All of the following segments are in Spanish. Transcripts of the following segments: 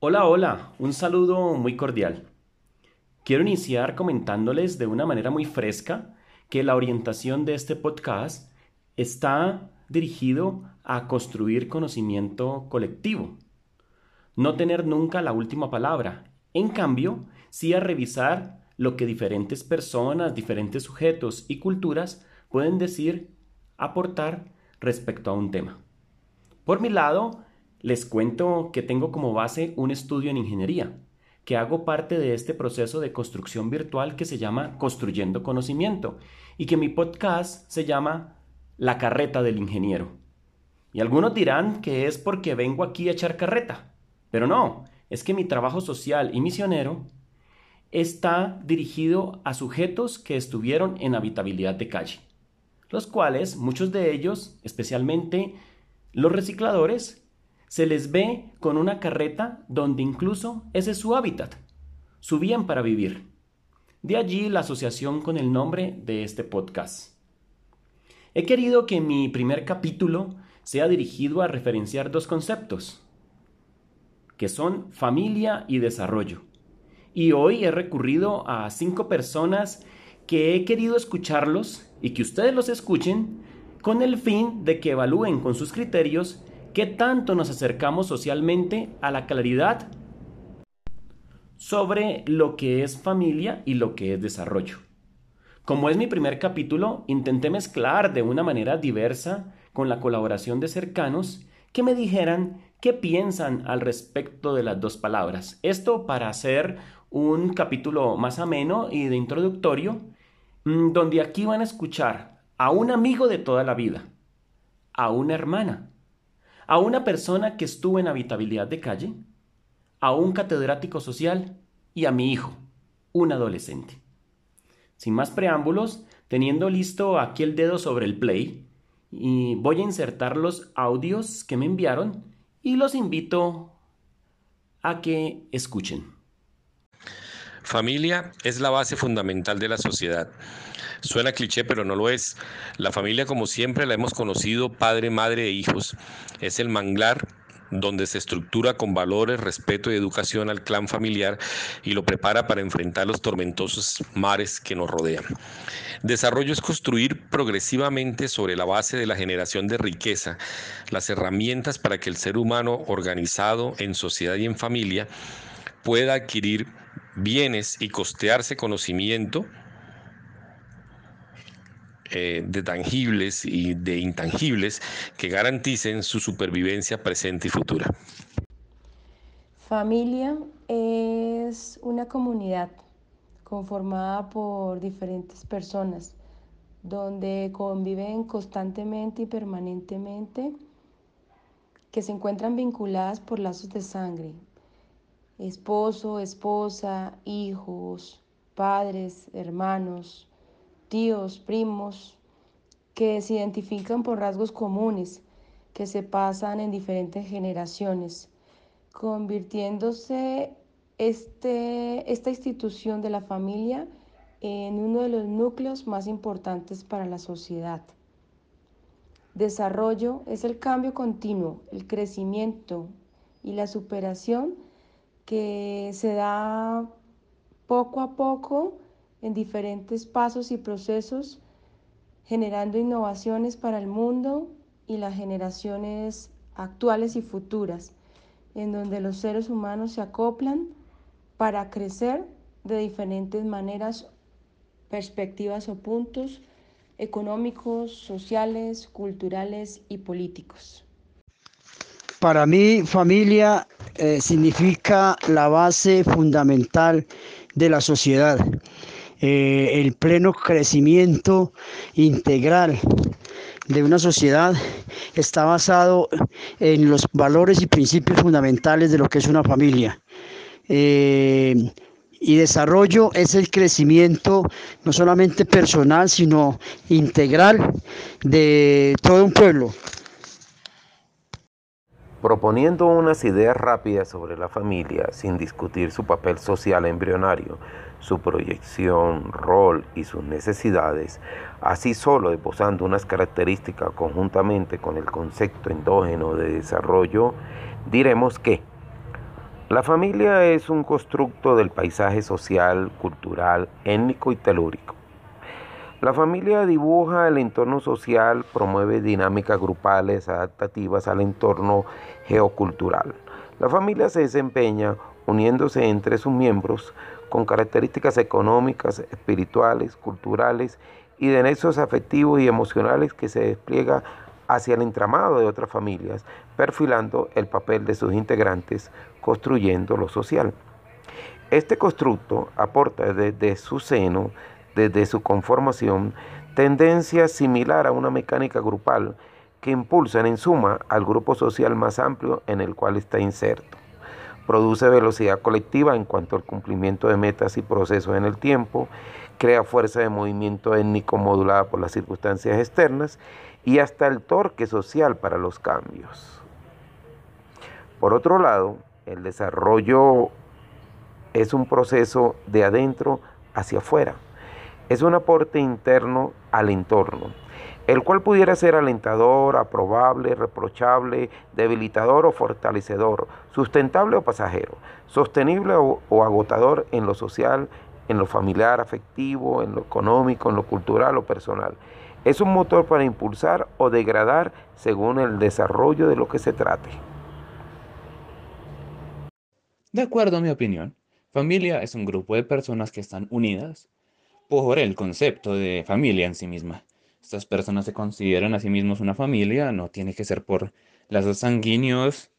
Hola, hola, un saludo muy cordial. Quiero iniciar comentándoles de una manera muy fresca que la orientación de este podcast está dirigido a construir conocimiento colectivo. No tener nunca la última palabra. En cambio, sí a revisar lo que diferentes personas, diferentes sujetos y culturas pueden decir, aportar respecto a un tema. Por mi lado, les cuento que tengo como base un estudio en ingeniería, que hago parte de este proceso de construcción virtual que se llama Construyendo Conocimiento y que mi podcast se llama La carreta del ingeniero. Y algunos dirán que es porque vengo aquí a echar carreta, pero no, es que mi trabajo social y misionero está dirigido a sujetos que estuvieron en habitabilidad de calle, los cuales muchos de ellos, especialmente los recicladores, se les ve con una carreta donde incluso ese es su hábitat, su bien para vivir. De allí la asociación con el nombre de este podcast. He querido que mi primer capítulo sea dirigido a referenciar dos conceptos, que son familia y desarrollo. Y hoy he recurrido a cinco personas que he querido escucharlos y que ustedes los escuchen con el fin de que evalúen con sus criterios qué tanto nos acercamos socialmente a la claridad sobre lo que es familia y lo que es desarrollo. Como es mi primer capítulo, intenté mezclar de una manera diversa con la colaboración de cercanos que me dijeran qué piensan al respecto de las dos palabras. Esto para hacer un capítulo más ameno y de introductorio, mm, donde aquí van a escuchar a un amigo de toda la vida, a una hermana, a una persona que estuvo en habitabilidad de calle, a un catedrático social y a mi hijo, un adolescente. Sin más preámbulos, teniendo listo aquí el dedo sobre el play, y voy a insertar los audios que me enviaron y los invito a que escuchen. Familia es la base fundamental de la sociedad. Suena cliché, pero no lo es. La familia, como siempre la hemos conocido, padre, madre e hijos, es el manglar donde se estructura con valores, respeto y educación al clan familiar y lo prepara para enfrentar los tormentosos mares que nos rodean. Desarrollo es construir progresivamente sobre la base de la generación de riqueza las herramientas para que el ser humano organizado en sociedad y en familia pueda adquirir bienes y costearse conocimiento eh, de tangibles y de intangibles que garanticen su supervivencia presente y futura. Familia es una comunidad conformada por diferentes personas donde conviven constantemente y permanentemente, que se encuentran vinculadas por lazos de sangre, esposo, esposa, hijos, padres, hermanos, tíos, primos, que se identifican por rasgos comunes que se pasan en diferentes generaciones, convirtiéndose este, esta institución de la familia en uno de los núcleos más importantes para la sociedad. Desarrollo es el cambio continuo, el crecimiento y la superación que se da poco a poco en diferentes pasos y procesos, generando innovaciones para el mundo y las generaciones actuales y futuras, en donde los seres humanos se acoplan para crecer de diferentes maneras, perspectivas o puntos económicos, sociales, culturales y políticos. Para mí, familia eh, significa la base fundamental de la sociedad, eh, el pleno crecimiento integral de una sociedad está basado en los valores y principios fundamentales de lo que es una familia. Eh, y desarrollo es el crecimiento no solamente personal, sino integral de todo un pueblo proponiendo unas ideas rápidas sobre la familia sin discutir su papel social embrionario, su proyección, rol y sus necesidades, así solo esbozando unas características conjuntamente con el concepto endógeno de desarrollo, diremos que La familia es un constructo del paisaje social, cultural, étnico y telúrico. La familia dibuja el entorno social, promueve dinámicas grupales adaptativas al entorno geocultural. La familia se desempeña uniéndose entre sus miembros con características económicas, espirituales, culturales y de nexos afectivos y emocionales que se despliega hacia el entramado de otras familias, perfilando el papel de sus integrantes, construyendo lo social. Este constructo aporta desde su seno, desde su conformación, tendencia similar a una mecánica grupal que impulsan en suma al grupo social más amplio en el cual está inserto. Produce velocidad colectiva en cuanto al cumplimiento de metas y procesos en el tiempo, crea fuerza de movimiento étnico modulada por las circunstancias externas y hasta el torque social para los cambios. Por otro lado, el desarrollo es un proceso de adentro hacia afuera. Es un aporte interno al entorno, el cual pudiera ser alentador, aprobable, reprochable, debilitador o fortalecedor, sustentable o pasajero, sostenible o, agotador en lo social, en lo familiar, afectivo, en lo económico, en lo cultural o personal. Es un motor para impulsar o degradar según el desarrollo de lo que se trate. De acuerdo a mi opinión, familia es un grupo de personas que están unidas por el concepto de familia en sí misma. Estas personas se consideran a sí mismos una familia, no tiene que ser por lazos sanguíneos,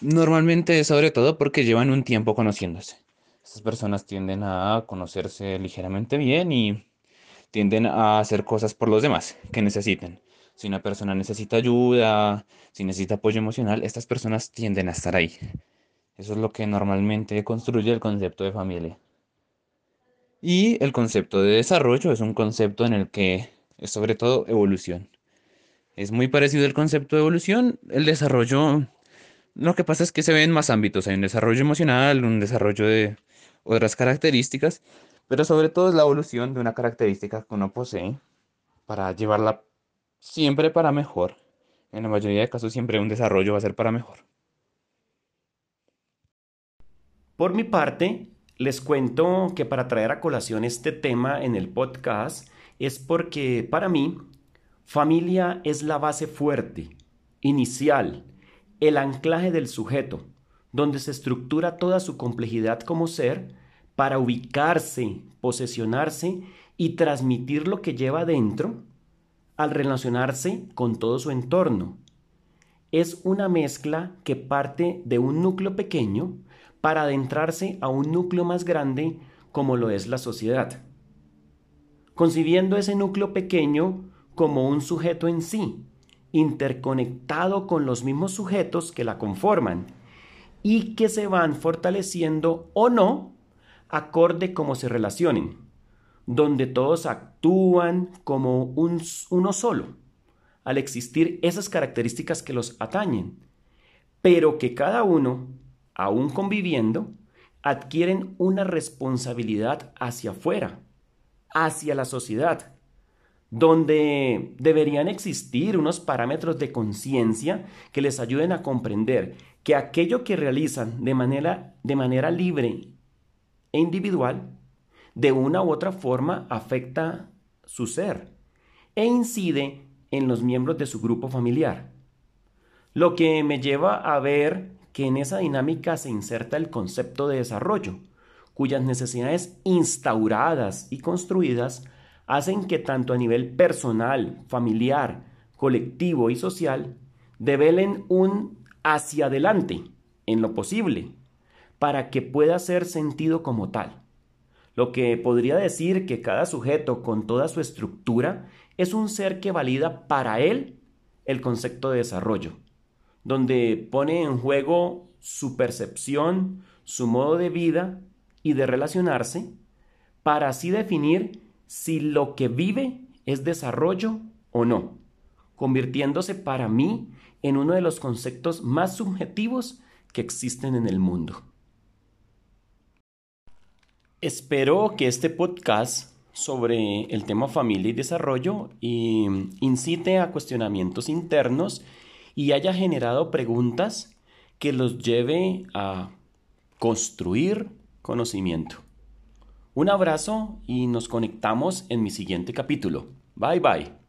normalmente sobre todo porque llevan un tiempo conociéndose. Estas personas tienden a conocerse ligeramente bien y tienden a hacer cosas por los demás que necesiten. Si una persona necesita ayuda, si necesita apoyo emocional, estas personas tienden a estar ahí. Eso es lo que normalmente construye el concepto de familia. Y el concepto de desarrollo es un concepto en el que es sobre todo evolución. Es muy parecido al concepto de evolución. El desarrollo, lo que pasa es que se ve en más ámbitos. Hay un desarrollo emocional, un desarrollo de otras características, pero sobre todo es la evolución de una característica que uno posee para llevarla siempre para mejor. En la mayoría de casos siempre un desarrollo va a ser para mejor. Por mi parte, les cuento que para traer a colación este tema en el podcast es porque para mí familia es la base fuerte, inicial, el anclaje del sujeto, donde se estructura toda su complejidad como ser para ubicarse, posesionarse y transmitir lo que lleva dentro al relacionarse con todo su entorno. Es una mezcla que parte de un núcleo pequeño para adentrarse a un núcleo más grande como lo es la sociedad, concibiendo ese núcleo pequeño como un sujeto en sí, interconectado con los mismos sujetos que la conforman y que se van fortaleciendo o no acorde como se relacionen, donde todos actúan como un, uno solo, al existir esas características que los atañen, pero que cada uno, aún conviviendo, adquieren una responsabilidad hacia afuera, hacia la sociedad, donde deberían existir unos parámetros de conciencia que les ayuden a comprender que aquello que realizan de manera, de manera libre e individual, de una u otra forma afecta su ser e incide en los miembros de su grupo familiar. Lo que me lleva a ver que en esa dinámica se inserta el concepto de desarrollo, cuyas necesidades instauradas y construidas hacen que tanto a nivel personal, familiar, colectivo y social develen un hacia adelante en lo posible para que pueda ser sentido como tal. Lo que podría decir que cada sujeto con toda su estructura es un ser que valida para él el concepto de desarrollo, donde pone en juego su percepción, su modo de vida y de relacionarse, para así definir si lo que vive es desarrollo o no, convirtiéndose para mí en uno de los conceptos más subjetivos que existen en el mundo. Espero que este podcast sobre el tema familia y desarrollo incite a cuestionamientos internos y haya generado preguntas que los lleve a construir conocimiento. Un abrazo y nos conectamos en mi siguiente capítulo. Bye bye.